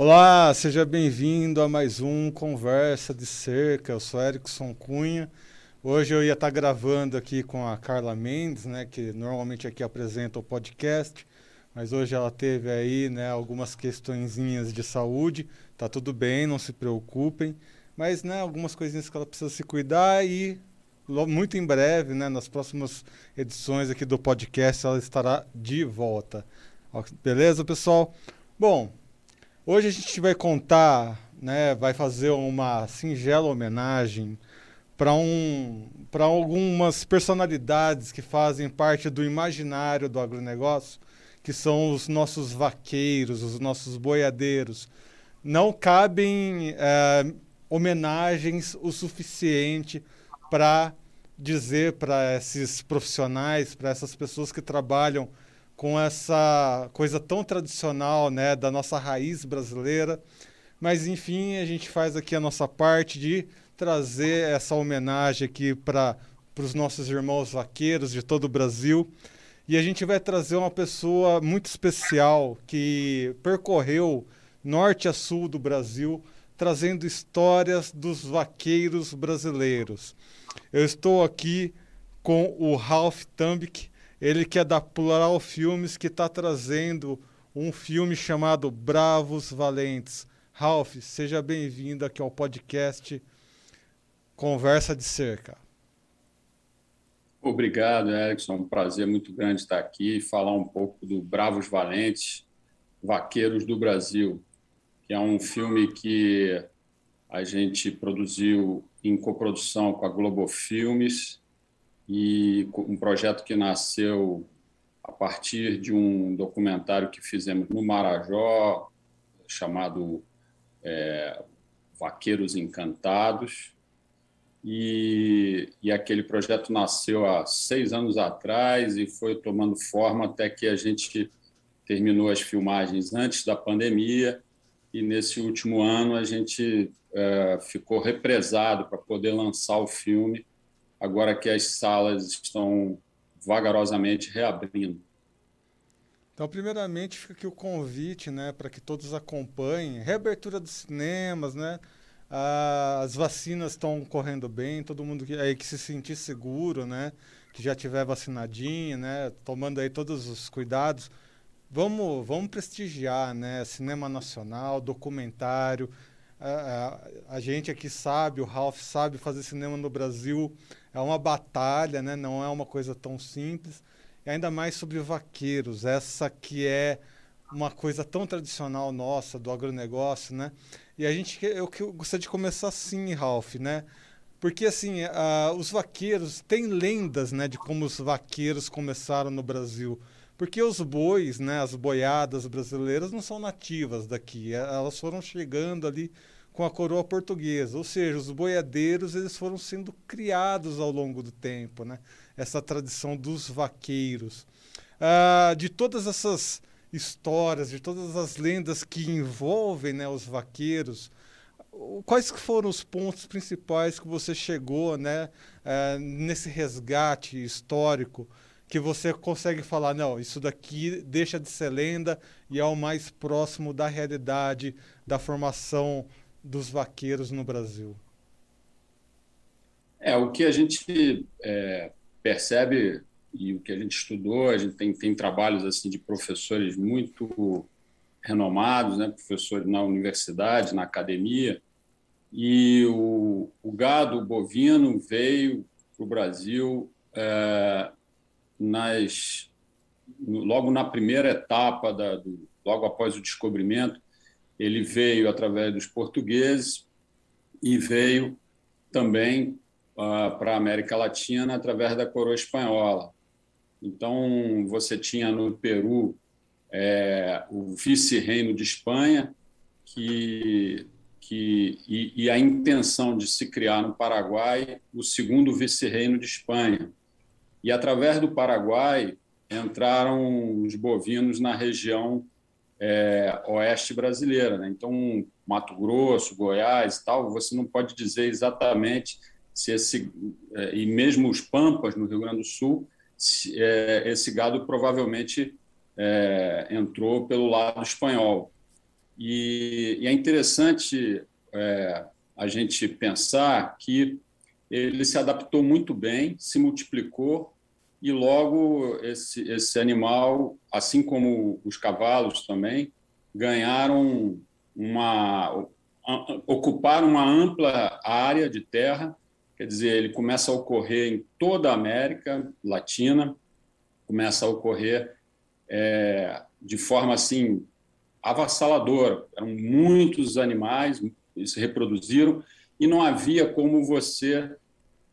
Olá, seja bem-vindo a mais um Conversa de Cerca. Eu sou Erickson Cunha. Hoje eu ia estar gravando aqui com a Carla Mendes, né, que normalmente aqui apresenta o podcast, mas hoje ela teve aí, né, algumas questõezinhas de saúde. Tá tudo bem, não se preocupem, mas né, algumas coisinhas que ela precisa se cuidar e muito em breve, né, nas próximas edições aqui do podcast, ela estará de volta. Beleza, pessoal? Bom, Hoje a gente vai contar, né, vai fazer uma singela homenagem para um, algumas personalidades que fazem parte do imaginário do agronegócio, que são os nossos vaqueiros, os nossos boiadeiros. Não cabem é, homenagens o suficiente para dizer para esses profissionais, para essas pessoas que trabalham com essa coisa tão tradicional né, da nossa raiz brasileira. Mas, enfim, a gente faz aqui a nossa parte de trazer essa homenagem aqui para os nossos irmãos vaqueiros de todo o Brasil. E a gente vai trazer uma pessoa muito especial que percorreu norte a sul do Brasil, trazendo histórias dos vaqueiros brasileiros. Eu estou aqui com o Ralph Tambic, ele que é da Plural Filmes, que está trazendo um filme chamado Bravos Valentes. Ralph, seja bem-vindo aqui ao podcast Conversa de Cerca. Obrigado, Erickson. Um prazer muito grande estar aqui e falar um pouco do Bravos Valentes, Vaqueiros do Brasil, que é um filme que a gente produziu em coprodução com a Globo Filmes e um projeto que nasceu a partir de um documentário que fizemos no Marajó, chamado é, Vaqueiros Encantados. E, e aquele projeto nasceu há seis anos atrás e foi tomando forma até que a gente terminou as filmagens antes da pandemia. E nesse último ano a gente é, ficou represado para poder lançar o filme agora que as salas estão vagarosamente reabrindo. Então, primeiramente, fica aqui o convite, né, para que todos acompanhem. Reabertura dos cinemas, né? Ah, as vacinas estão correndo bem, todo mundo que, aí que se sentir seguro, né? Que já tiver vacinadinho, né? Tomando aí todos os cuidados. Vamos, vamos prestigiar, né? Cinema nacional, documentário. A, a, a gente aqui sabe, o Ralph sabe fazer cinema no Brasil é uma batalha, né? não é uma coisa tão simples. E ainda mais sobre vaqueiros, essa que é uma coisa tão tradicional nossa do agronegócio, né? E a gente, eu, gostaria de começar assim, Ralph, né? Porque assim, uh, os vaqueiros têm lendas, né, de como os vaqueiros começaram no Brasil. Porque os bois, né, as boiadas brasileiras não são nativas daqui, elas foram chegando ali com a coroa portuguesa, ou seja, os boiadeiros eles foram sendo criados ao longo do tempo, né? Essa tradição dos vaqueiros, ah, de todas essas histórias, de todas as lendas que envolvem né, os vaqueiros, quais foram os pontos principais que você chegou, né, ah, nesse resgate histórico? Que você consegue falar, não, isso daqui deixa de ser lenda e é o mais próximo da realidade, da formação dos vaqueiros no Brasil? É, o que a gente é, percebe e o que a gente estudou, a gente tem, tem trabalhos assim de professores muito renomados, né, professores na universidade, na academia, e o, o gado bovino veio para o Brasil é, nas, logo na primeira etapa, da, do, logo após o descobrimento, ele veio através dos portugueses e veio também uh, para a América Latina através da coroa espanhola. Então, você tinha no Peru é, o vice-reino de Espanha, que, que, e, e, a intenção de se criar no Paraguai o segundo vice-reino de Espanha. E através do Paraguai entraram os bovinos na região é, oeste brasileira. Né? Então, Mato Grosso, Goiás e tal, você não pode dizer exatamente se esse. É, e mesmo os Pampas, no Rio Grande do Sul, se, é, esse gado provavelmente é, entrou pelo lado espanhol. E, e é interessante é, a gente pensar que ele se adaptou muito bem, se multiplicou e logo esse, esse animal, assim como os cavalos também, ganharam uma ocuparam uma ampla área de terra, quer dizer, ele começa a ocorrer em toda a América Latina, começa a ocorrer é, de forma assim avassaladora. Eram muitos animais, se reproduziram e não havia como você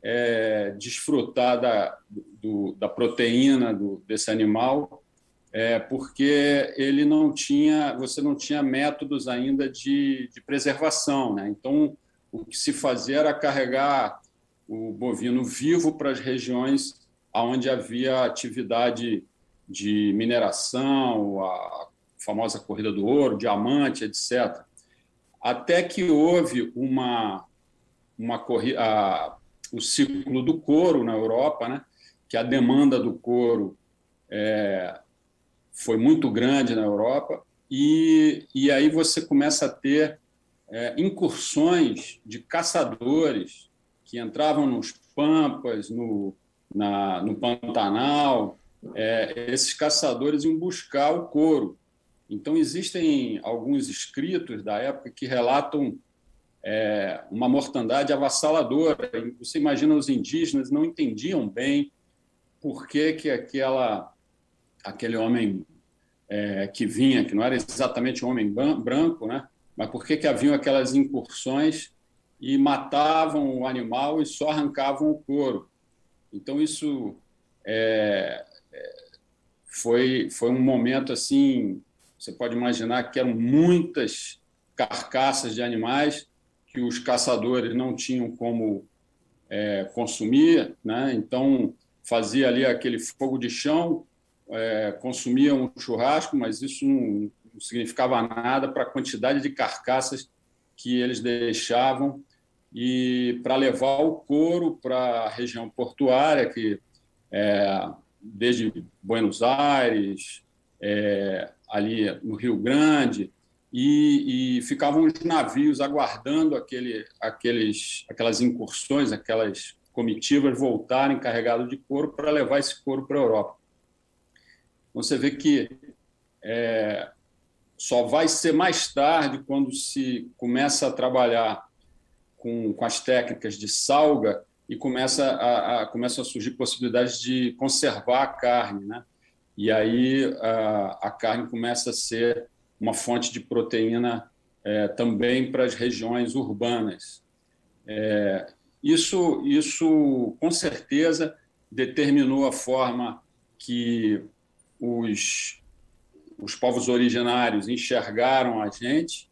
é, desfrutar da, do, da proteína do, desse animal, é, porque ele não tinha, você não tinha métodos ainda de, de preservação, né? Então o que se fazia era carregar o bovino vivo para as regiões onde havia atividade de mineração, a famosa corrida do ouro, diamante, etc. Até que houve uma, uma corrida, o ciclo do couro na Europa, né? que a demanda do couro é, foi muito grande na Europa, e, e aí você começa a ter é, incursões de caçadores que entravam nos Pampas, no, na, no Pantanal, é, esses caçadores iam buscar o couro. Então, existem alguns escritos da época que relatam é, uma mortandade avassaladora. Você imagina os indígenas não entendiam bem por que, que aquela, aquele homem é, que vinha, que não era exatamente um homem branco, né? mas por que, que haviam aquelas incursões e matavam o animal e só arrancavam o couro. Então, isso é, é foi, foi um momento assim você pode imaginar que eram muitas carcaças de animais que os caçadores não tinham como é, consumir, né? então fazia ali aquele fogo de chão, é, consumia um churrasco, mas isso não, não significava nada para a quantidade de carcaças que eles deixavam e para levar o couro para a região portuária, que é, desde Buenos Aires, é, ali no Rio Grande, e, e, ficavam os navios aguardando aquele, aqueles, aquelas incursões, aquelas comitivas voltarem carregados de couro para levar esse couro para a Europa. Então, você vê que é, só vai ser mais tarde, quando se começa a trabalhar com, com as técnicas de salga e começa a, a, começam a surgir possibilidades de conservar a carne, né? e aí a, a carne começa a ser uma fonte de proteína é, também para as regiões urbanas. É, isso, isso, com certeza, determinou a forma que os, os povos originários enxergaram a gente,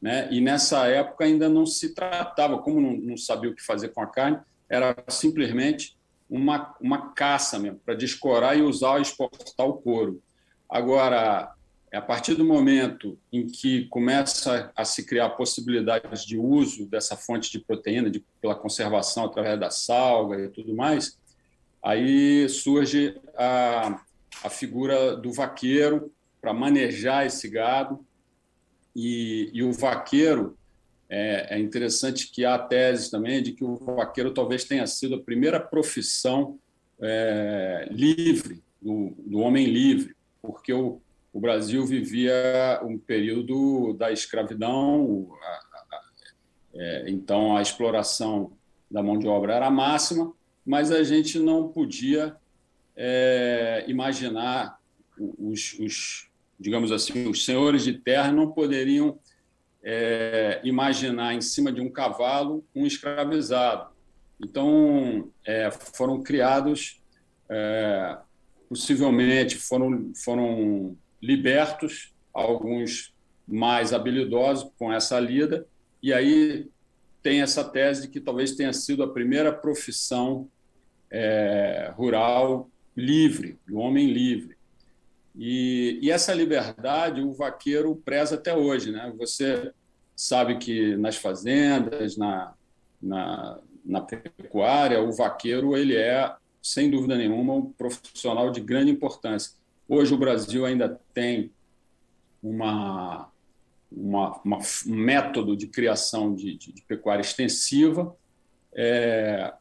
né? e nessa época ainda não se tratava, como não, não sabia o que fazer com a carne, era simplesmente uma, uma caça mesmo, para descorar e usar e exportar o couro. Agora, a partir do momento em que começa a se criar possibilidades de uso dessa fonte de proteína, de, pela conservação através da salga e tudo mais, aí surge a, a figura do vaqueiro para manejar esse gado. E, e o vaqueiro, é, é, interessante que há tese também de que o vaqueiro talvez tenha sido a primeira profissão é, livre, do, do, homem livre, porque o, o, Brasil vivia um período da escravidão, a, a, é, então a exploração da mão de obra era máxima, mas a gente não podia é, imaginar os, os, digamos assim, os senhores de terra não poderiam é, imaginar em cima de um cavalo um escravizado. Então, é, foram criados, é, possivelmente foram, foram libertos alguns mais habilidosos com essa lida, e aí tem essa tese de que talvez tenha sido a primeira profissão é, rural livre, do homem livre. E, e, essa liberdade o vaqueiro preza até hoje. Né? Você sabe que nas fazendas, na, na, na pecuária, o vaqueiro ele é, sem dúvida nenhuma, um profissional de grande importância. Hoje o Brasil ainda tem uma, uma, uma, um método de criação de, de, de pecuária extensiva, é,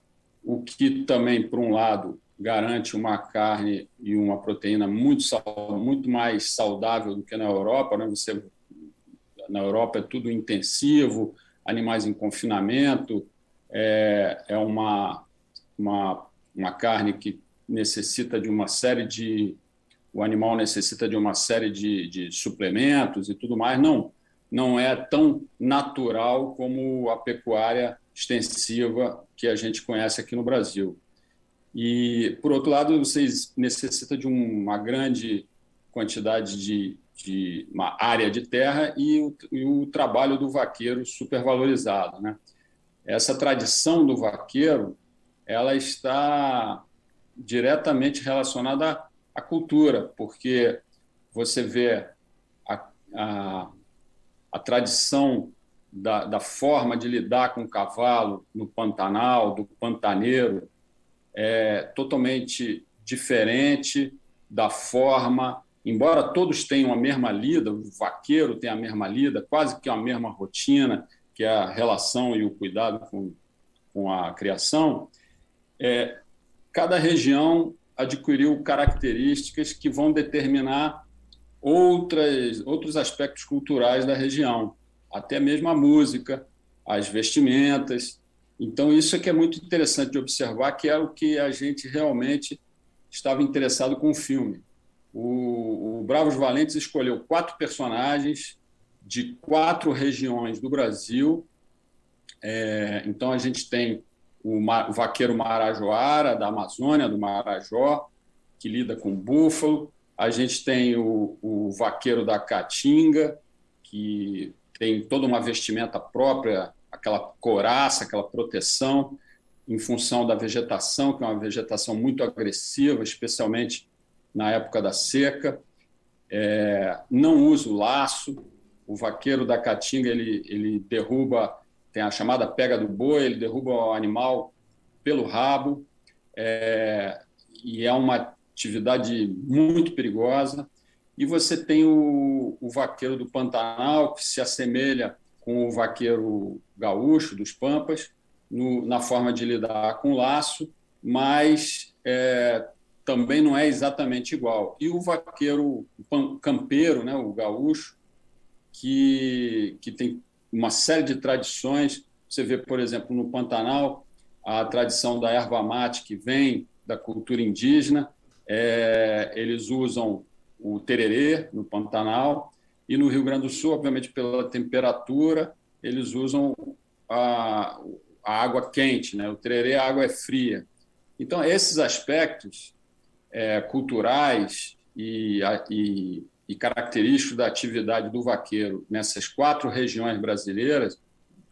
o que também, por um lado, garante uma carne e uma proteína muito, muito mais saudável do que na Europa. Né? Você, na Europa é tudo intensivo, animais em confinamento, é, é uma, uma, uma carne que necessita de uma série de. O animal necessita de uma série de, de suplementos e tudo mais. Não, não é tão natural como a pecuária extensiva que a gente conhece aqui no Brasil. E, por outro lado, vocês necessitam de uma grande quantidade de, de uma área de terra e o, e o trabalho do vaqueiro supervalorizado. Né? Essa tradição do vaqueiro ela está diretamente relacionada à cultura, porque você vê a, a, a tradição da, da, forma de lidar com o cavalo no Pantanal, do pantaneiro, é totalmente diferente da forma, embora todos tenham a mesma lida, o vaqueiro tem a mesma lida, quase que a mesma rotina, que é a relação e o cuidado com, com a criação, é, cada região adquiriu características que vão determinar outras, outros aspectos culturais da região, até mesmo a música, as vestimentas, então, isso é que é muito interessante de observar, que é o que a gente realmente estava interessado com o filme. O, o Bravos Valentes escolheu quatro personagens de quatro regiões do Brasil. É, então, a gente tem o, o vaqueiro Marajoara, da Amazônia, do Marajó, que lida com búfalo. A gente tem o, o vaqueiro da Caatinga, que tem toda uma vestimenta própria aquela coraça, aquela proteção em função da vegetação, que é uma vegetação muito agressiva, especialmente na época da seca. É, não usa o laço. O vaqueiro da caatinga ele, ele derruba, tem a chamada pega do boi, ele derruba o animal pelo rabo. É, e é uma atividade muito perigosa. E você tem o, o vaqueiro do Pantanal, que se assemelha com o vaqueiro gaúcho dos Pampas, no, na forma de lidar com o laço, mas é, também não é exatamente igual. E o vaqueiro o campeiro, né, o gaúcho, que, que tem uma série de tradições. Você vê, por exemplo, no Pantanal, a tradição da erva mate que vem da cultura indígena. É, eles usam o tererê no Pantanal, e no Rio Grande do Sul, obviamente, pela temperatura, eles usam a, a água quente, né? o tererê, a água é fria. Então, esses aspectos é, culturais e, e, e característicos da atividade do vaqueiro nessas quatro regiões brasileiras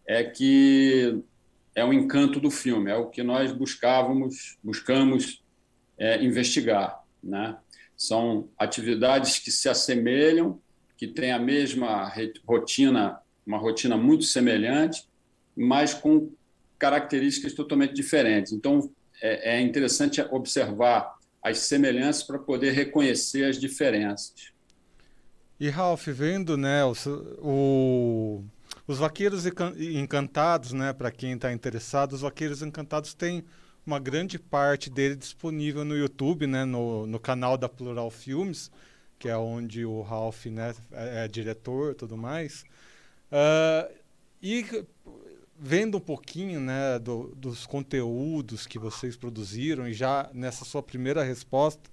é que é o encanto do filme, é o que nós buscávamos, buscamos é, investigar. Né? São atividades que se assemelham que tem a mesma rotina, uma rotina muito semelhante, mas com características totalmente diferentes. Então, é, é interessante observar as semelhanças para poder reconhecer as diferenças. E Ralph, vendo né, o, o, os Vaqueiros Encantados, né, para quem está interessado, os Vaqueiros Encantados têm uma grande parte dele disponível no YouTube, né, no, no canal da Plural Filmes que é onde o Ralph né, é, é diretor tudo mais. Uh, e vendo um pouquinho né, do, dos conteúdos que vocês produziram, e já nessa sua primeira resposta,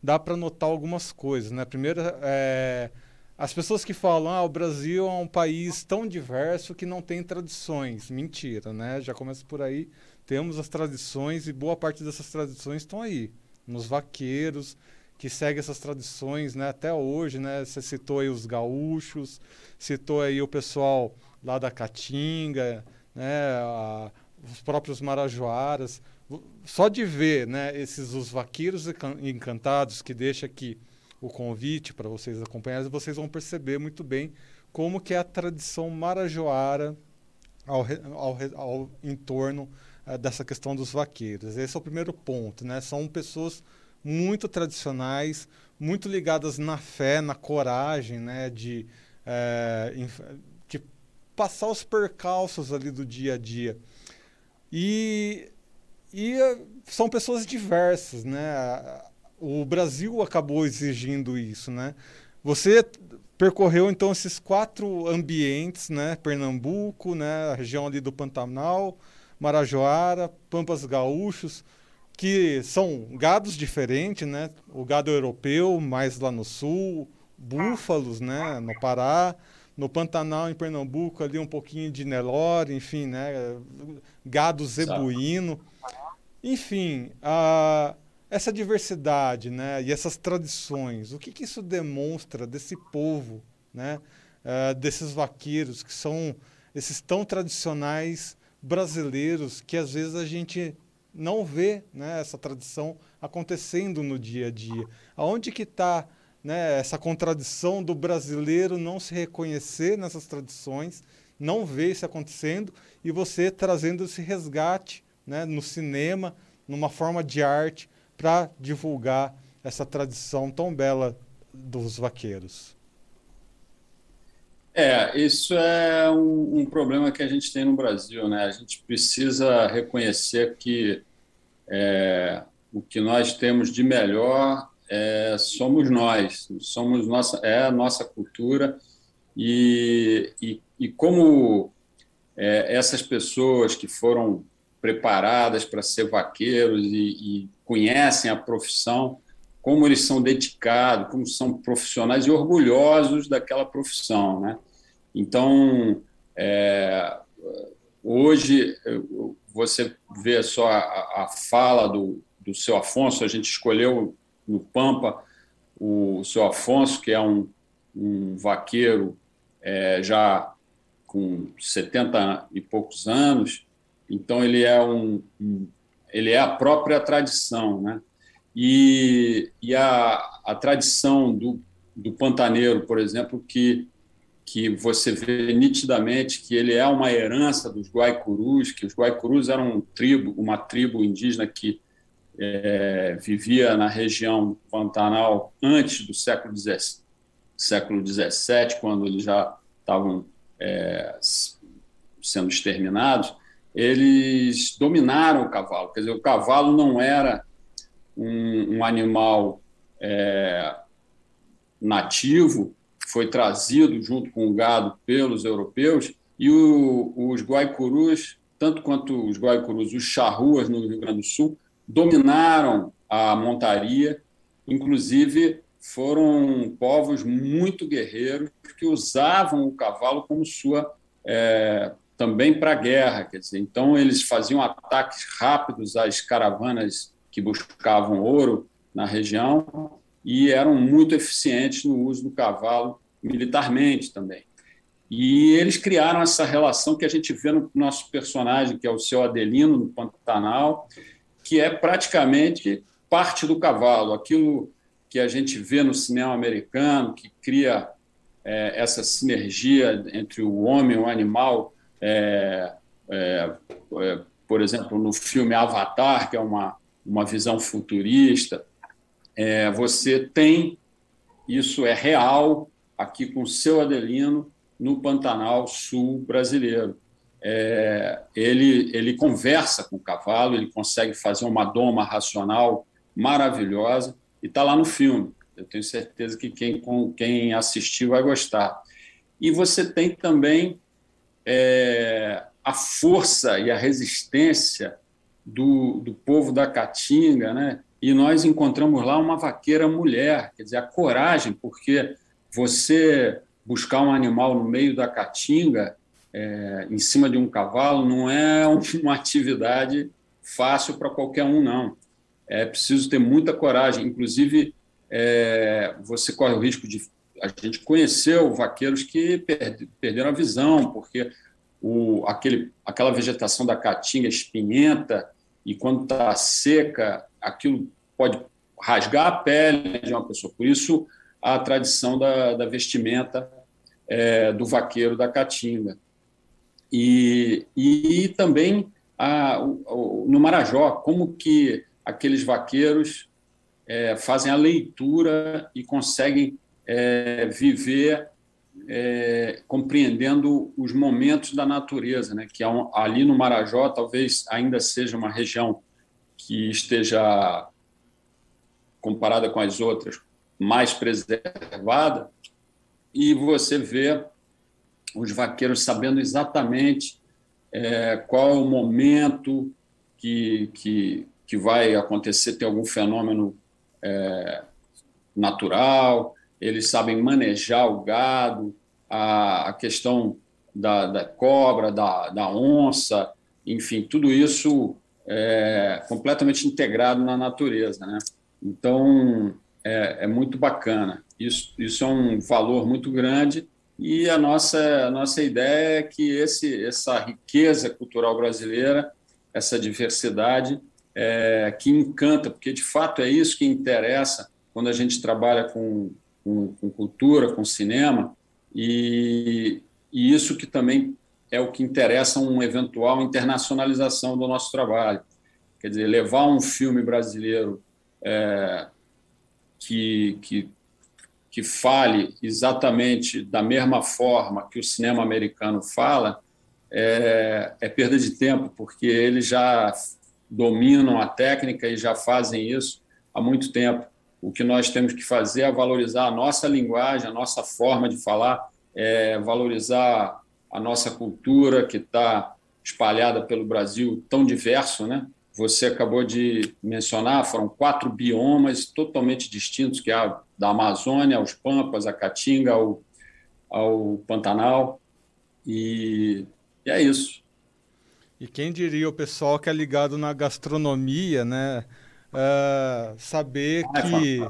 dá para notar algumas coisas. Né? Primeiro, é, as pessoas que falam ah, o Brasil é um país tão diverso que não tem tradições. Mentira, né? Já começa por aí. Temos as tradições e boa parte dessas tradições estão aí, nos vaqueiros, que segue essas tradições né, até hoje. Né? Você citou aí os gaúchos, citou aí o pessoal lá da Caatinga, né, a, os próprios marajoaras. Só de ver né, esses os vaqueiros encantados, que deixa aqui o convite para vocês acompanharem, vocês vão perceber muito bem como que é a tradição marajoara ao, ao, ao em torno uh, dessa questão dos vaqueiros. Esse é o primeiro ponto. Né? São pessoas muito tradicionais, muito ligadas na fé, na coragem, né, de é, de passar os percalços ali do dia a dia. E, e eh, são pessoas diversas, né? O Brasil acabou exigindo isso, né? Você percorreu então esses quatro ambientes, né? Pernambuco, né? A região ali do Pantanal, Marajoara, Pampas Gaúchos, que são gados diferentes, né? O gado europeu, mais lá no sul, búfalos, né? No Pará, no Pantanal, em Pernambuco, ali um pouquinho de Nelore, enfim, né? Gado zebuíno. Enfim, a, essa diversidade, né? E essas tradições, o que, que isso demonstra desse povo, né? Uh, desses vaqueiros que são esses tão tradicionais brasileiros que às vezes a gente não vê né, essa tradição acontecendo no dia a dia. Aonde que está né, essa contradição do brasileiro não se reconhecer nessas tradições, não ver isso acontecendo e você trazendo esse resgate né, no cinema, numa forma de arte, para divulgar essa tradição tão bela dos vaqueiros. É, isso é um, um, problema que a gente tem no Brasil, né? A gente precisa reconhecer que é, o que nós temos de melhor é, somos nós, somos nossa, é a nossa cultura e, e, e como é, essas pessoas que foram preparadas para ser vaqueiros e, e conhecem a profissão, como eles são dedicados, como são profissionais e orgulhosos daquela profissão, né? Então, é, hoje, você vê só a, a fala do, do seu Afonso, a gente escolheu no Pampa o seu Afonso, que é um, um vaqueiro é, já com 70 e poucos anos, então ele é um, um ele é a própria tradição, né? E, e a, a tradição do, do pantaneiro, por exemplo, que que você vê nitidamente que ele é uma herança dos Guaicurus, que os Guaicurus eram um tribo, uma tribo indígena que é, vivia na região Pantanal antes do século XVII, século quando eles já estavam é, sendo exterminados, eles dominaram o cavalo. Quer dizer, o cavalo não era um, um animal é, nativo, foi trazido junto com o gado pelos europeus, e o, os guaicurus, tanto quanto os guaicurus, os charruas no Rio Grande do Sul, dominaram a montaria, inclusive foram povos muito guerreiros que usavam o cavalo como sua é, também para a guerra, quer dizer, então eles faziam ataques rápidos às caravanas que buscavam ouro na região e eram muito eficientes no uso do cavalo militarmente também. E eles criaram essa relação que a gente vê no nosso personagem, que é o seu Adelino, no Pantanal, que é praticamente parte do cavalo, aquilo que a gente vê no cinema americano, que cria é, essa sinergia entre o homem e o animal. É, é, é por exemplo, no filme Avatar, que é uma, uma visão futurista, é, você tem isso é real aqui com o seu Adelino no Pantanal Sul brasileiro. É, ele, ele conversa com o cavalo, ele consegue fazer uma doma racional maravilhosa e está lá no filme. Eu tenho certeza que quem, quem assistiu vai gostar. E você tem também é, a força e a resistência do, do povo da Caatinga, né? e nós encontramos lá uma vaqueira mulher, quer dizer, a coragem, porque você buscar um animal no meio da caatinga, é, em cima de um cavalo, não é uma atividade fácil para qualquer um, não. É preciso ter muita coragem. Inclusive, é, você corre o risco de. A gente conheceu vaqueiros que perderam a visão, porque o, aquele, aquela vegetação da caatinga espinhenta, e quando está seca, aquilo pode rasgar a pele de uma pessoa. Por isso, a tradição da, da vestimenta é, do vaqueiro da caatinga. E, e também a, o, no Marajó, como que aqueles vaqueiros é, fazem a leitura e conseguem é, viver é, compreendendo os momentos da natureza, né? que ali no Marajó talvez ainda seja uma região que esteja comparada com as outras mais preservada e você vê os vaqueiros sabendo exatamente é, qual é o momento que, que, que vai acontecer, tem algum fenômeno é, natural, eles sabem manejar o gado, a, a questão da, da cobra, da, da, onça, enfim, tudo isso é completamente integrado na natureza. Né? Então, é, é muito bacana. Isso, isso é um valor muito grande e a nossa, a nossa ideia é que esse, essa riqueza cultural brasileira, essa diversidade, é, que encanta, porque de fato é isso que interessa quando a gente trabalha com, com, com cultura, com cinema, e, e isso que também é o que interessa uma eventual internacionalização do nosso trabalho. Quer dizer, levar um filme brasileiro é, que, que, que fale exatamente da mesma forma que o cinema americano fala é, é perda de tempo, porque eles já dominam a técnica e já fazem isso há muito tempo. O que nós temos que fazer é valorizar a nossa linguagem, a nossa forma de falar, é valorizar a nossa cultura que está espalhada pelo Brasil tão diverso, né? Você acabou de mencionar, foram quatro biomas totalmente distintos, que é da Amazônia aos Pampas, a Caatinga, ao, ao Pantanal, e, e é isso. E quem diria o pessoal que é ligado na gastronomia, né? Uh, saber é que,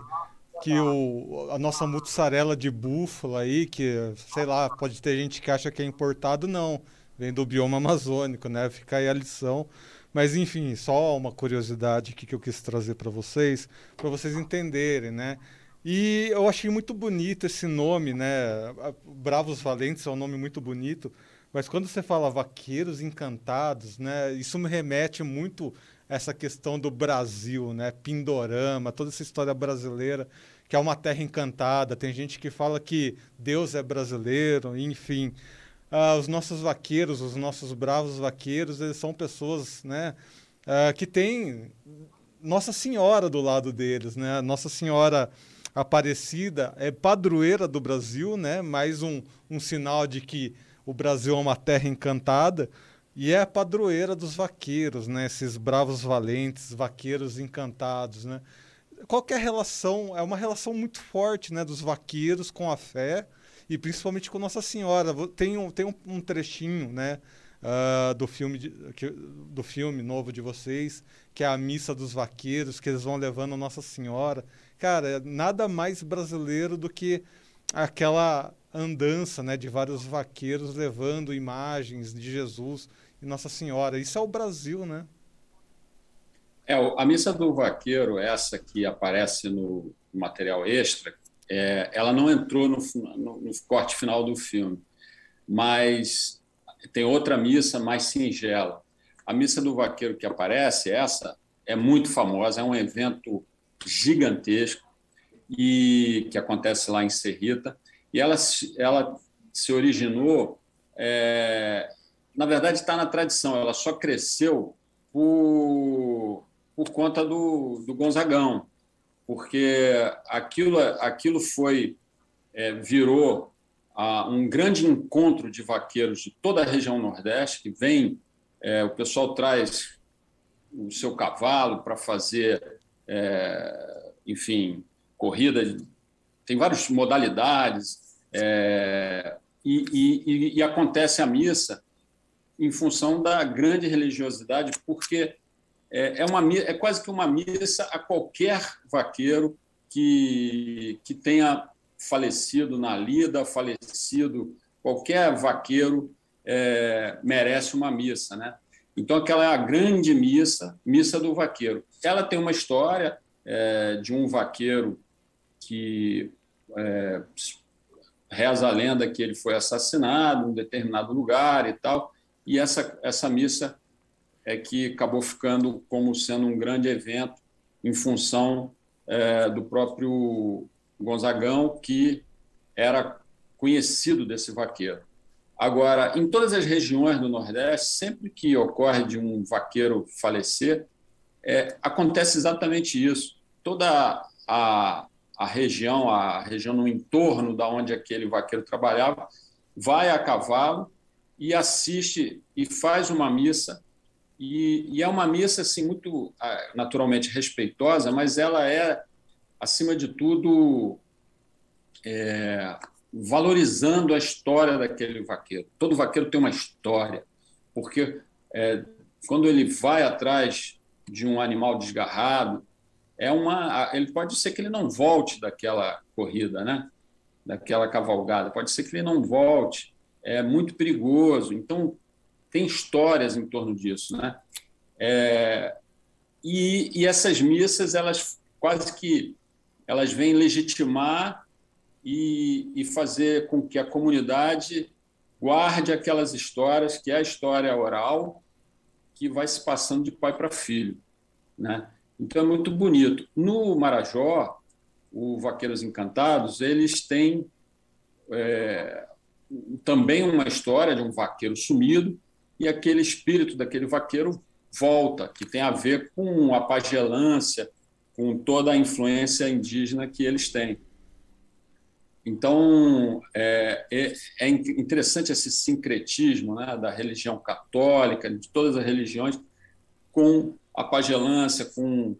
que o, a nossa mussarela de búfala aí, que, sei lá, pode ter gente que acha que é importado, não. Vem do bioma amazônico, né? Fica aí a lição. Mas, enfim, só uma curiosidade que eu quis trazer para vocês, para vocês entenderem, né? E eu achei muito bonito esse nome, né? Bravos Valentes é um nome muito bonito, mas quando você fala vaqueiros encantados, né? Isso me remete muito essa questão do Brasil, né? Pindorama, toda essa história brasileira, que é uma terra encantada. Tem gente que fala que Deus é brasileiro, enfim uh, os nossos vaqueiros, os nossos bravos vaqueiros, eles são pessoas né, uh, que têm Nossa Senhora do lado deles. Né? Nossa Senhora Aparecida é padroeira do Brasil, né? mais um, um sinal de que o Brasil é uma terra encantada. E é a padroeira dos vaqueiros, né? Esses bravos valentes, vaqueiros encantados, né? Qualquer relação, é uma relação muito forte, né? Dos vaqueiros com a fé, e principalmente com Nossa Senhora. Tem um, tem um, um trechinho, né? Uh, do filme de, que, do filme novo de vocês, que é a missa dos vaqueiros, que eles vão levando Nossa Senhora. Cara, nada mais brasileiro do que aquela andança, né, de vários vaqueiros levando imagens de Jesus e Nossa Senhora. Isso é o Brasil, né? É, a missa do vaqueiro, essa que aparece no material extra, é, ela não entrou no, no, no, corte final do filme, mas tem outra missa mais singela. A missa do vaqueiro que aparece, essa é muito famosa, é um evento gigantesco e que acontece lá em Serrita. E ela, ela se originou, é, na verdade, está na tradição. Ela só cresceu por, por conta do, do Gonzagão, porque aquilo, aquilo foi é, virou a, um grande encontro de vaqueiros de toda a região Nordeste que vem, é, o pessoal traz o seu cavalo para fazer, é, enfim, corrida, tem várias modalidades, é, e, e, e acontece a missa em função da grande religiosidade, porque é, é, uma, é quase que uma missa a qualquer vaqueiro que, que tenha falecido na lida, falecido, qualquer vaqueiro é, merece uma missa, né? Então, aquela é a grande missa, missa do vaqueiro. Ela tem uma história é, de um vaqueiro que é, reza a lenda que ele foi assassinado em um determinado lugar e tal, e essa, essa missa é que acabou ficando como sendo um grande evento em função é, do próprio Gonzagão, que era conhecido desse vaqueiro. Agora, em todas as regiões do Nordeste, sempre que ocorre de um vaqueiro falecer, é, acontece exatamente isso. Toda a, a região, a região no entorno da onde aquele vaqueiro trabalhava, vai a cavalo e assiste e faz uma missa e, e, é uma missa assim muito ah, naturalmente respeitosa, mas ela é acima de tudo é, valorizando a história daquele vaqueiro. Todo vaqueiro tem uma história, porque é, quando ele vai atrás de um animal desgarrado, é uma, ele pode ser que ele não volte daquela corrida, né? Daquela cavalgada, pode ser que ele não volte. É muito perigoso. Então tem histórias em torno disso, né? É, e, e essas missas elas quase que elas vêm legitimar e, e fazer com que a comunidade guarde aquelas histórias, que é a história oral, que vai se passando de pai para filho. Né? Então é muito bonito. No Marajó, o Vaqueiros Encantados, eles têm é, também uma história de um vaqueiro sumido e aquele espírito daquele vaqueiro volta, que tem a ver com a pagelância, com toda a influência indígena que eles têm. Então, é, é, é, interessante esse sincretismo né, da religião católica, de todas as religiões, com a pagelância, com,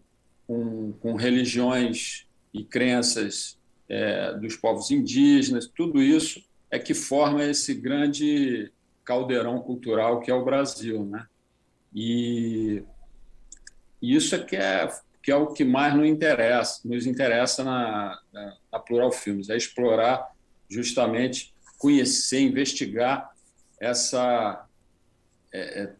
com, com religiões e crenças é, dos povos indígenas, tudo isso é que forma esse grande caldeirão cultural que é o Brasil. Né? E isso é que é que é o que mais nos interessa, nos interessa na, na, Plural Filmes, é explorar justamente, conhecer, investigar essa é, é,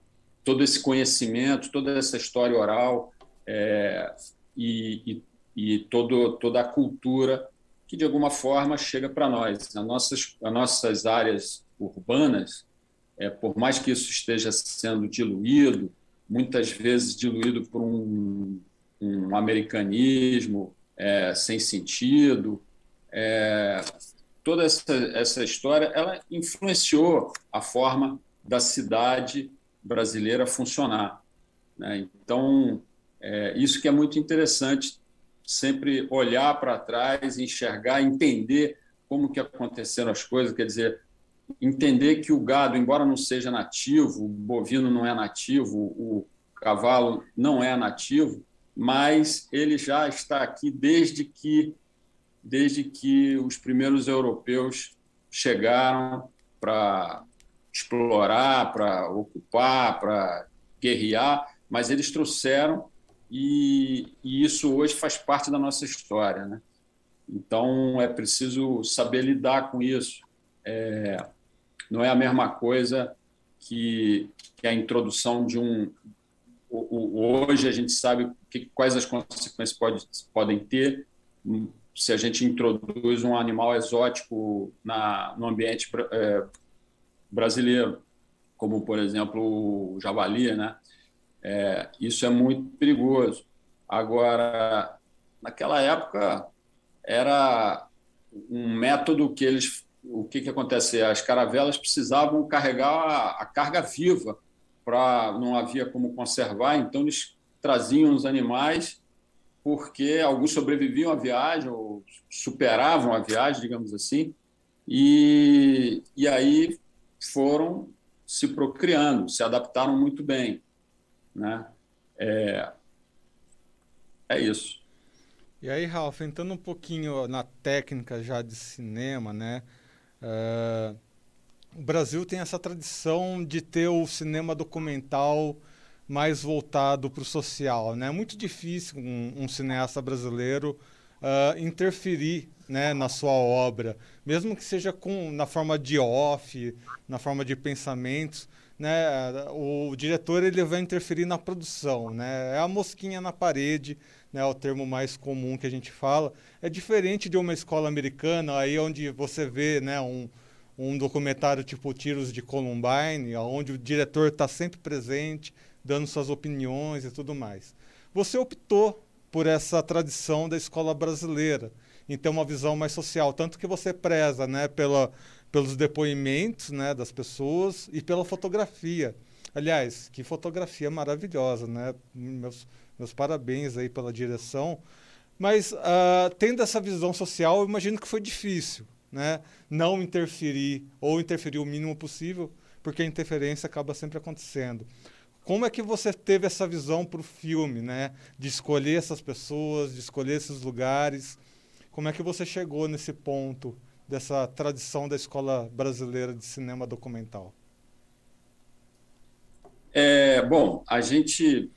todo esse conhecimento, toda essa história oral é, e, e, e todo, toda a cultura que de alguma forma chega para nós. As nossas, as nossas áreas urbanas, é, por mais que isso esteja sendo diluído, muitas vezes diluído por um um americanismo é, sem sentido. É, toda essa, essa história ela influenciou a forma da cidade brasileira funcionar. Né? Então, é, isso que é muito interessante, sempre olhar para trás, enxergar, entender como que aconteceram as coisas, quer dizer, entender que o gado, embora não seja nativo, o bovino não é nativo, o cavalo não é nativo, mas ele já está aqui desde que desde que os primeiros europeus chegaram para explorar, para ocupar, para guerrear, mas eles trouxeram e, e, isso hoje faz parte da nossa história, né? Então é preciso saber lidar com isso. É, não é a mesma coisa que, que a introdução de um hoje a gente sabe que, quais as consequências pode, podem ter se a gente introduz um animal exótico na, no ambiente é, brasileiro, como, por exemplo, o javali, né? É, isso é muito perigoso. Agora, naquela época, era um método que eles... O que, que acontece? As caravelas precisavam carregar a, a carga viva para não havia como conservar, então eles traziam os animais porque alguns sobreviviam à viagem ou superavam a viagem, digamos assim, e, e aí foram se procriando, se adaptaram muito bem, né? É, é isso. E aí, Ralf, entrando um pouquinho na técnica já de cinema, né? Uh o Brasil tem essa tradição de ter o cinema documental mais voltado para o social. Né? É muito difícil um, um cineasta brasileiro uh, interferir né, na sua obra, mesmo que seja com, na forma de off, na forma de pensamentos. Né, o diretor ele vai interferir na produção, né, é a mosquinha na parede, né, é o termo mais comum que a gente fala. É diferente de uma escola americana, aí onde você vê né, um, um documentário tipo Tiros de Columbine, onde o diretor está sempre presente, dando suas opiniões e tudo mais. Você optou por essa tradição da escola brasileira. em ter uma visão mais social. Tanto que você preza né, pela, pelos depoimentos né, das pessoas e pela fotografia. Aliás, que fotografia maravilhosa, né? Meus, meus parabéns aí pela direção. Mas, uh, tendo essa visão social, eu imagino que foi difícil, né? Não interferir ou interferir o mínimo possível, porque a interferência acaba sempre acontecendo. Como é que você teve essa visão para o filme, né? De escolher essas pessoas, de escolher esses lugares. Como é que você chegou nesse ponto dessa tradição da escola brasileira de cinema documental? É, bom, a gente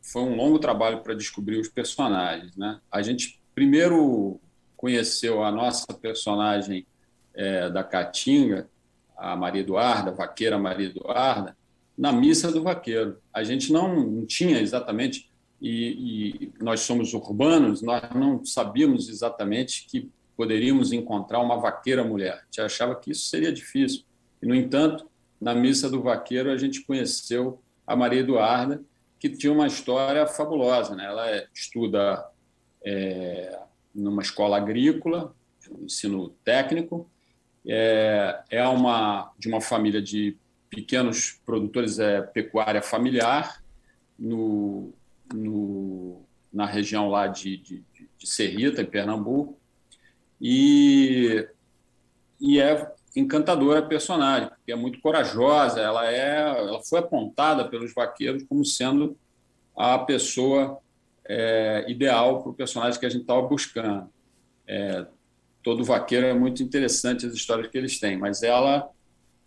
foi um longo trabalho para descobrir os personagens, né? A gente primeiro conheceu a nossa personagem é, da Caatinga, a Maria Eduarda, a vaqueira Maria Eduarda, na missa do vaqueiro. A gente não, não tinha exatamente, e, e, nós somos urbanos, nós não sabíamos exatamente que poderíamos encontrar uma vaqueira mulher. A gente achava que isso seria difícil. E, no entanto, na missa do vaqueiro, a gente conheceu a Maria Eduarda, que tinha uma história fabulosa. Né? Ela é, estuda é, numa escola agrícola, ensino técnico, é, é uma, de uma família de pequenos produtores é pecuária familiar no, no na região lá de, de, de Serrita, em Pernambuco, e, e é encantadora personagem, porque é muito corajosa, ela, é, ela foi apontada pelos vaqueiros como sendo a pessoa é, ideal para o personagem que a gente estava buscando. É, todo vaqueiro é muito interessante as histórias que eles têm, mas ela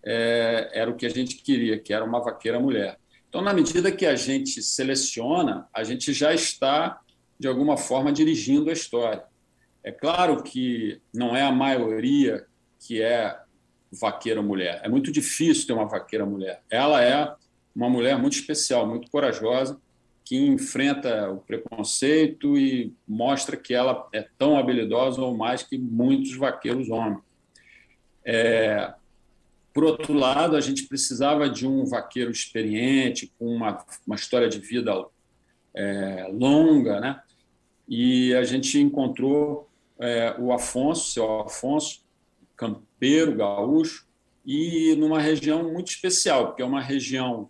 é, era o que a gente queria, que era uma vaqueira mulher. Então, na medida que a gente seleciona, a gente já está, de alguma forma, dirigindo a história. É claro que não é a maioria que é vaqueira mulher. É muito difícil ter uma vaqueira mulher. Ela é uma mulher muito especial, muito corajosa, que enfrenta o preconceito e mostra que ela é tão habilidosa ou mais que muitos vaqueiros homens. É, por outro lado, a gente precisava de um vaqueiro experiente, com uma, uma história de vida é, longa, né? E a gente encontrou é, o Afonso, seu Afonso, campeiro, gaúcho, e numa região muito especial, porque é uma região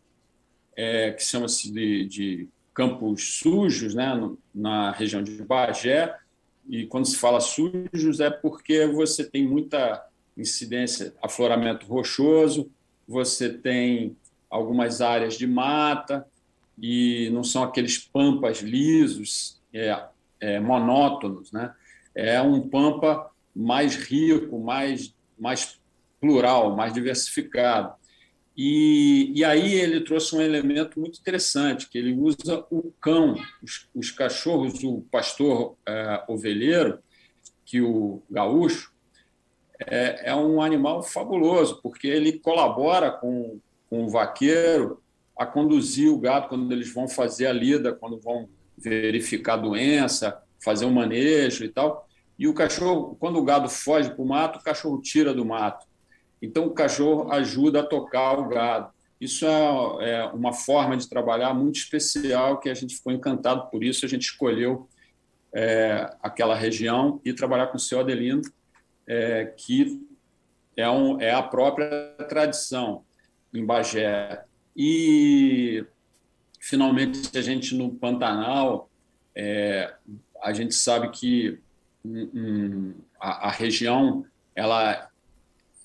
é, que chama-se de, de, Campos Sujos, né? na região de Bagé, e quando se fala sujos é porque você tem muita incidência, afloramento rochoso, você tem algumas áreas de mata e não são aqueles pampas lisos, é, é, monótonos, né? É um pampa mais rico, mais, mais plural, mais diversificado. E, e aí ele trouxe um elemento muito interessante, que ele usa o cão, os, os cachorros, o pastor é, ovelheiro, que o gaúcho, é, é um animal fabuloso, porque ele colabora com, com o vaqueiro a conduzir o gado quando eles vão fazer a lida, quando vão verificar a doença, fazer um manejo e tal. E o cachorro, quando o gado foge para o mato, o cachorro tira do mato. Então, o cachorro ajuda a tocar o gado. Isso é, é uma forma de trabalhar muito especial que a gente ficou encantado por isso. A gente escolheu é, aquela região e trabalhar com o seu Adelino, é, que é, um, é a própria tradição em Bagé. E, finalmente, a gente no Pantanal, é, a gente sabe que um, a, a, região ela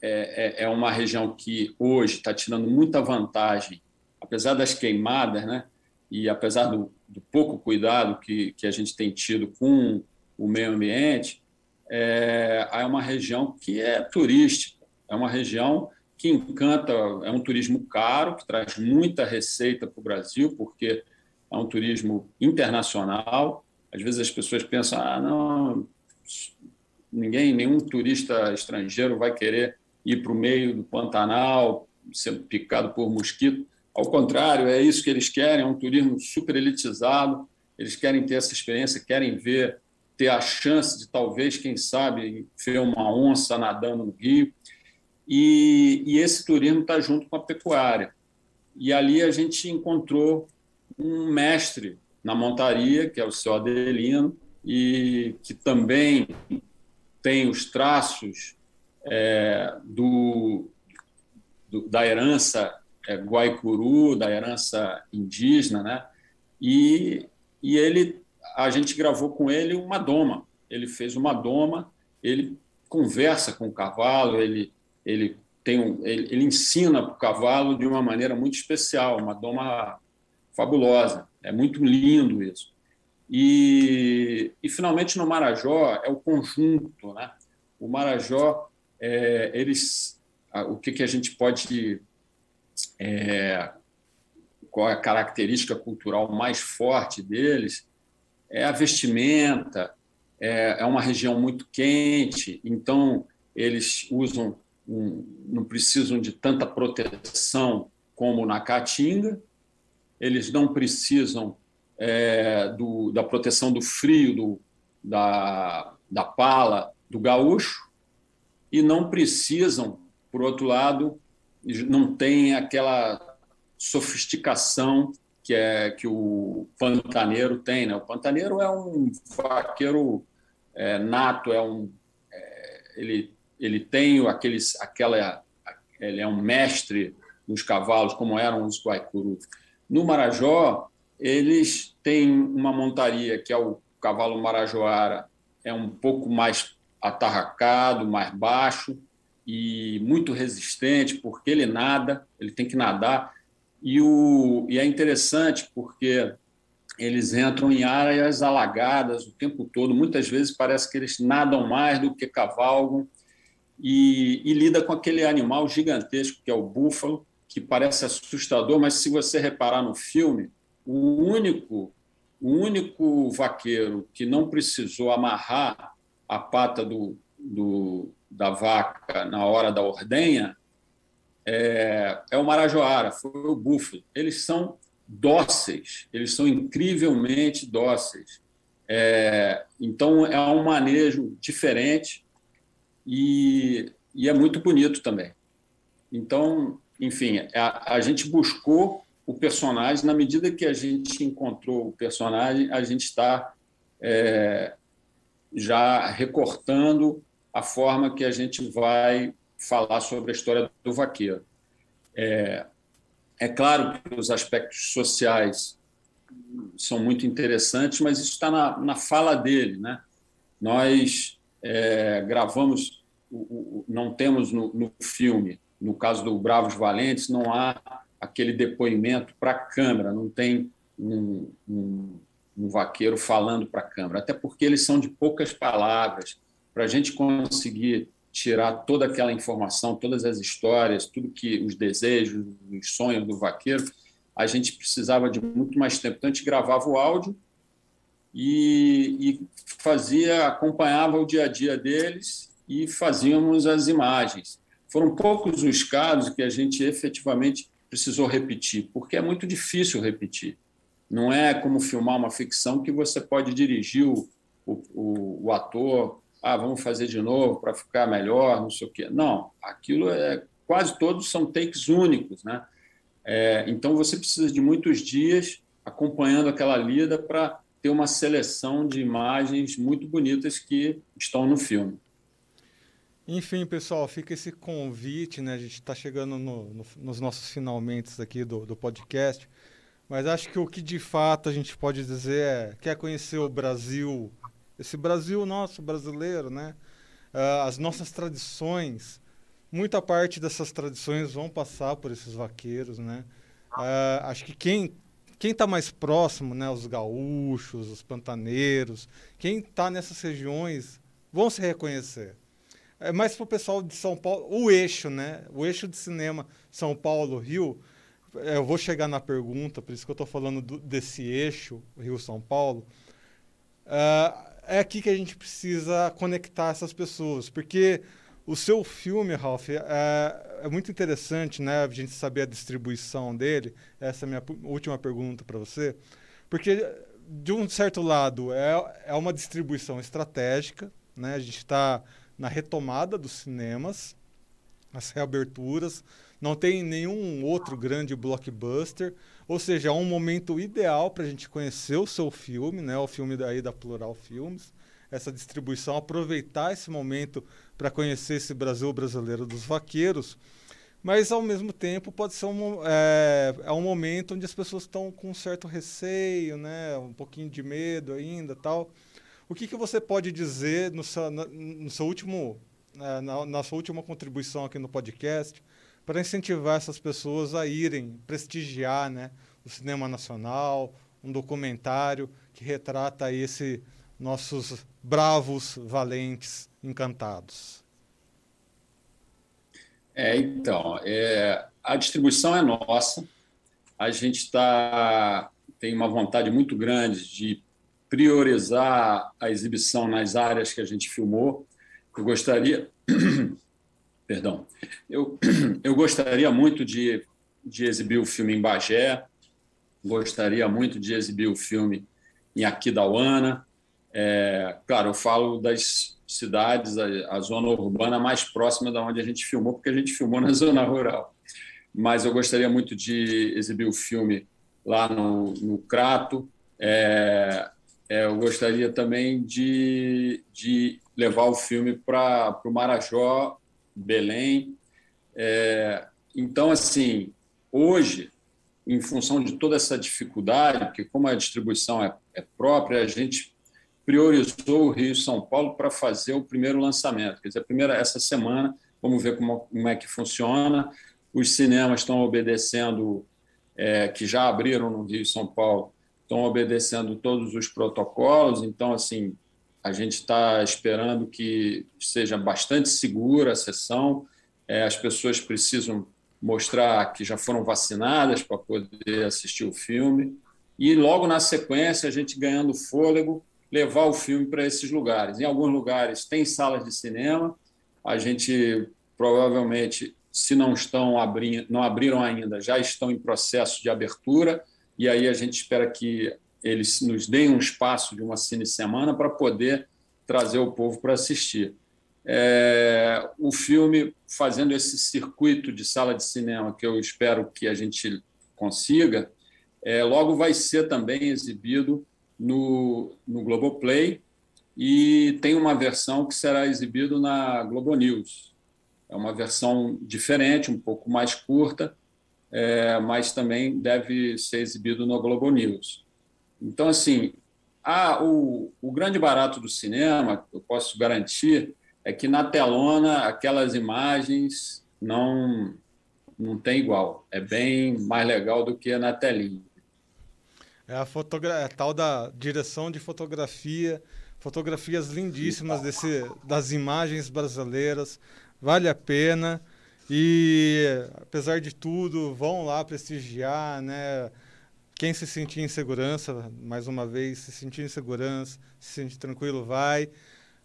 é, é, é uma região que hoje está tirando muita vantagem, apesar das queimadas, né? e apesar do, do pouco cuidado que, que a gente tem tido com o meio ambiente, é, é uma região que é turística, é uma região que encanta, é um turismo caro, que traz muita receita para o Brasil, porque é um turismo internacional. Às vezes as pessoas pensam, ah, não, ninguém, nenhum turista estrangeiro vai querer ir para o meio do Pantanal, ser picado por mosquito. Ao contrário, é isso que eles querem, é um turismo super elitizado, eles querem ter essa experiência, querem ver ter a chance de talvez, quem sabe, ver uma onça nadando no rio. E, e esse turismo está junto com a pecuária. E ali a gente encontrou um mestre na montaria, que é o seu Adelino, e que também tem os traços é, do, do, da herança é, guaicuru, da herança indígena, né? E, e ele, a gente gravou com ele uma doma. Ele fez uma doma, ele conversa com o cavalo, ele, ele tem um, ele, ele ensina para o cavalo de uma maneira muito especial, uma doma fabulosa. É muito lindo isso. E, e finalmente no Marajó é o conjunto, né? O Marajó, é, eles, o que, que a gente pode, é, qual é a característica cultural mais forte deles? É a vestimenta. É, é uma região muito quente, então eles usam, um, não precisam de tanta proteção como na Caatinga. Eles não precisam é, do, da proteção do frio, do, da, da pala do gaúcho, e não precisam, por outro lado, não tem aquela sofisticação que é que o pantaneiro tem. Né? O pantaneiro é um vaqueiro é, nato, é um, é, ele, ele tem aqueles, aquela, ele é um mestre nos cavalos, como eram os guaicurus. No Marajó, eles têm uma montaria que é o cavalo marajoara, é um pouco mais atarracado, mais baixo e muito resistente, porque ele nada, ele tem que nadar. E, o, e é interessante porque eles entram em áreas alagadas o tempo todo. Muitas vezes parece que eles nadam mais do que cavalgam e, e lida com aquele animal gigantesco que é o búfalo, que parece assustador, mas se você reparar no filme, o único, o único vaqueiro que não precisou amarrar a pata do, do, da vaca na hora da ordenha é, é o Marajoara, foi o búfalo. Eles são dóceis, eles são incrivelmente dóceis. É, então, é um manejo diferente e, e, é muito bonito também. Então, enfim, a, a gente buscou o personagem, na medida que a gente encontrou o personagem, a gente está é, já recortando a forma que a gente vai falar sobre a história do vaqueiro. É, é claro que os aspectos sociais são muito interessantes, mas isso está na, na fala dele. Né? Nós é, gravamos, o, o, não temos no, no filme, no caso do Bravos Valentes, não há aquele depoimento para a Câmara, não tem um, um, um vaqueiro falando para a Câmara, até porque eles são de poucas palavras. Para a gente conseguir tirar toda aquela informação, todas as histórias, tudo que os desejos, os sonhos do vaqueiro, a gente precisava de muito mais tempo. Então a gente gravava o áudio e, e fazia, acompanhava o dia a dia deles e fazíamos as imagens. Foram poucos os casos que a gente efetivamente precisou repetir, porque é muito difícil repetir. Não é como filmar uma ficção que você pode dirigir o, o, o ator, ah, vamos fazer de novo para ficar melhor, não sei o quê. Não, aquilo é quase todos são takes únicos, né? É, então você precisa de muitos dias acompanhando aquela lida para ter uma seleção de imagens muito bonitas que estão no filme. Enfim, pessoal, fica esse convite, né? A gente está chegando no, no, nos nossos finalmente aqui do, do podcast, mas acho que o que de fato a gente pode dizer é quer conhecer o Brasil, esse Brasil nosso brasileiro, né? Uh, as nossas tradições, muita parte dessas tradições vão passar por esses vaqueiros, né? Uh, acho que quem quem está mais próximo, né? Os gaúchos, os pantaneiros, quem está nessas regiões vão se reconhecer. É mais para o pessoal de São Paulo, o eixo, né? O eixo de cinema São Paulo-Rio. É, eu vou chegar na pergunta, por isso que eu estou falando do, desse eixo Rio-São Paulo. Uh, é aqui que a gente precisa conectar essas pessoas, porque o seu filme, Ralph, é, é, muito interessante, né? A gente saber a distribuição dele. Essa é a minha última pergunta para você, porque de um certo lado é, é uma distribuição estratégica, né? A gente está na retomada dos cinemas, as reaberturas. Não tem nenhum outro grande blockbuster. Ou seja, é um momento ideal para a gente conhecer o seu filme, né? O filme daí da Plural Filmes. Essa distribuição, aproveitar esse momento para conhecer esse Brasil brasileiro dos vaqueiros. Mas, ao mesmo tempo, pode ser um, é, é um momento onde as pessoas estão com um certo receio, né? um pouquinho de medo ainda tal. O que, que você pode dizer no seu, no seu último, é, na, na sua última contribuição aqui no podcast para incentivar essas pessoas a irem prestigiar né, o cinema nacional, um documentário que retrata esse nossos bravos, valentes, encantados. É, então, é, a distribuição é nossa. A gente está tem uma vontade muito grande de priorizar a exibição nas áreas que a gente filmou. Eu gostaria Perdão. Eu, eu gostaria muito de, de exibir o filme em Bagé, gostaria muito de exibir o filme em Aquidauana. É, claro, eu falo das cidades, a, a, zona urbana mais próxima da onde a gente filmou, porque a gente filmou na zona rural. Mas eu gostaria muito de exibir o filme lá no, no Crato. É, é, eu gostaria também de, de levar o filme para o Marajó Belém. É, então, assim, hoje, em função de toda essa dificuldade, porque como a distribuição é, é própria, a gente priorizou o Rio São Paulo para fazer o primeiro lançamento. Quer dizer, a primeira essa semana, vamos ver como, como é que funciona. Os cinemas estão obedecendo, é, que já abriram no Rio São Paulo, estão obedecendo todos os protocolos. Então, assim, a gente está esperando que seja bastante segura a sessão. É, as pessoas precisam mostrar que já foram vacinadas para poder assistir o filme. E logo na sequência, a gente ganhando fôlego, levar o filme para esses lugares. Em alguns lugares tem salas de cinema. A gente provavelmente, se não estão abrindo, não abriram ainda, já estão em processo de abertura. E aí a gente espera que eles nos deem um espaço de uma cine semana para poder trazer o povo para assistir. É, o filme fazendo esse circuito de sala de cinema que eu espero que a gente consiga, é, logo vai ser também exibido no, no Globoplay e tem uma versão que será exibido na Globo News. É uma versão diferente, um pouco mais curta, é, mas também deve ser exibido no Globo News. Então, assim, a, o, o grande barato do cinema, eu posso garantir, é que na telona aquelas imagens não não tem igual. É bem mais legal do que na telinha. É a, fotogra é a tal da direção de fotografia, fotografias lindíssimas desse, das imagens brasileiras, vale a pena. E apesar de tudo, vão lá prestigiar, né? Quem se sentir em segurança, mais uma vez, se sentir em segurança, se sentir tranquilo, vai.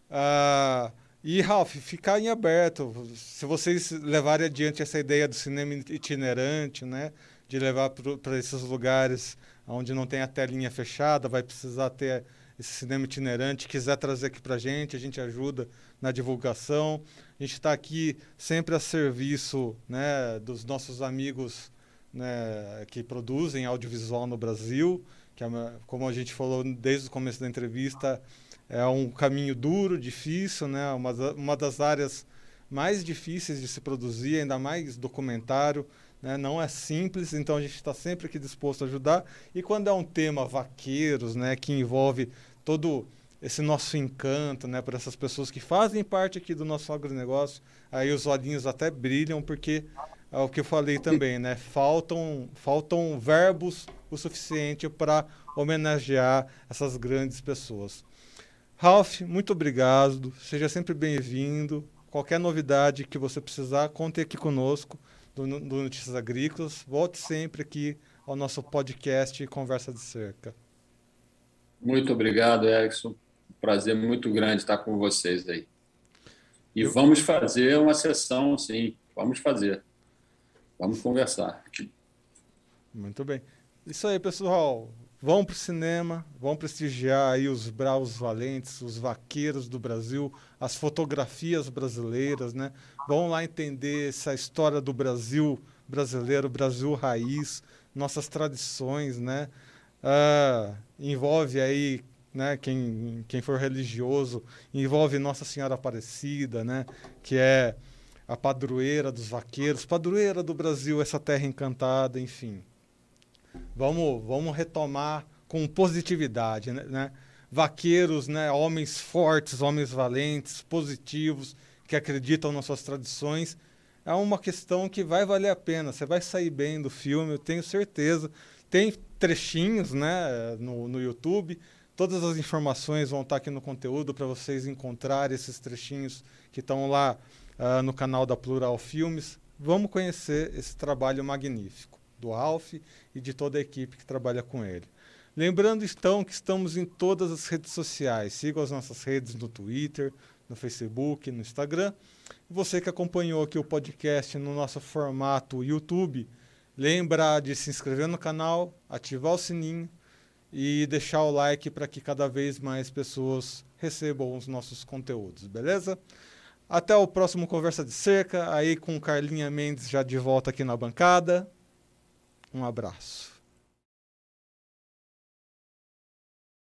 Uh, e, Ralph, ficar em aberto. Se vocês levarem adiante essa ideia do cinema itinerante, né, de levar para esses lugares onde não tem a telinha fechada, vai precisar ter esse cinema itinerante. Quiser trazer aqui para a gente, a gente ajuda na divulgação. A gente está aqui sempre a serviço né, dos nossos amigos né, que produzem audiovisual no Brasil, que, é como a gente falou desde o começo da entrevista, é um caminho duro, difícil, né, uma, uma das áreas mais difíceis de se produzir, ainda mais documentário. Né, não é simples, então a gente está sempre aqui disposto a ajudar. E quando é um tema vaqueiros, né, que envolve todo esse nosso encanto, né, para essas pessoas que fazem parte aqui do nosso agronegócio, aí os olhinhos até brilham, porque é o que eu falei também, né? Faltam, faltam verbos o suficiente para homenagear essas grandes pessoas. Ralph, muito obrigado. Seja sempre bem-vindo. Qualquer novidade que você precisar, conte aqui conosco do, do Notícias Agrícolas. Volte sempre aqui ao nosso podcast Conversa de Cerca. Muito obrigado, Erickson. Prazer muito grande estar com vocês aí. E vamos fazer uma sessão, sim, vamos fazer. Vamos conversar. Muito bem. Isso aí, pessoal. Vão para o cinema, vão prestigiar aí os bravos valentes, os vaqueiros do Brasil, as fotografias brasileiras, né? Vão lá entender essa história do Brasil brasileiro, Brasil raiz, nossas tradições, né? Uh, envolve aí, né, quem, quem for religioso, envolve Nossa Senhora Aparecida, né? Que é a padroeira dos vaqueiros, padroeira do Brasil, essa terra encantada, enfim. Vamos, vamos retomar com positividade, né? né? Vaqueiros, né? Homens fortes, homens valentes, positivos, que acreditam nas suas tradições. É uma questão que vai valer a pena. Você vai sair bem do filme, eu tenho certeza. Tem trechinhos, né? No, no YouTube. Todas as informações vão estar aqui no conteúdo para vocês encontrarem esses trechinhos que estão lá uh, no canal da Plural Filmes. Vamos conhecer esse trabalho magnífico do Alf e de toda a equipe que trabalha com ele. Lembrando, então, que estamos em todas as redes sociais. Sigam as nossas redes no Twitter, no Facebook, no Instagram. Você que acompanhou aqui o podcast no nosso formato YouTube, lembra de se inscrever no canal, ativar o sininho e deixar o like para que cada vez mais pessoas recebam os nossos conteúdos, beleza? Até o próximo Conversa de Cerca, aí com Carlinha Mendes já de volta aqui na bancada. Um abraço.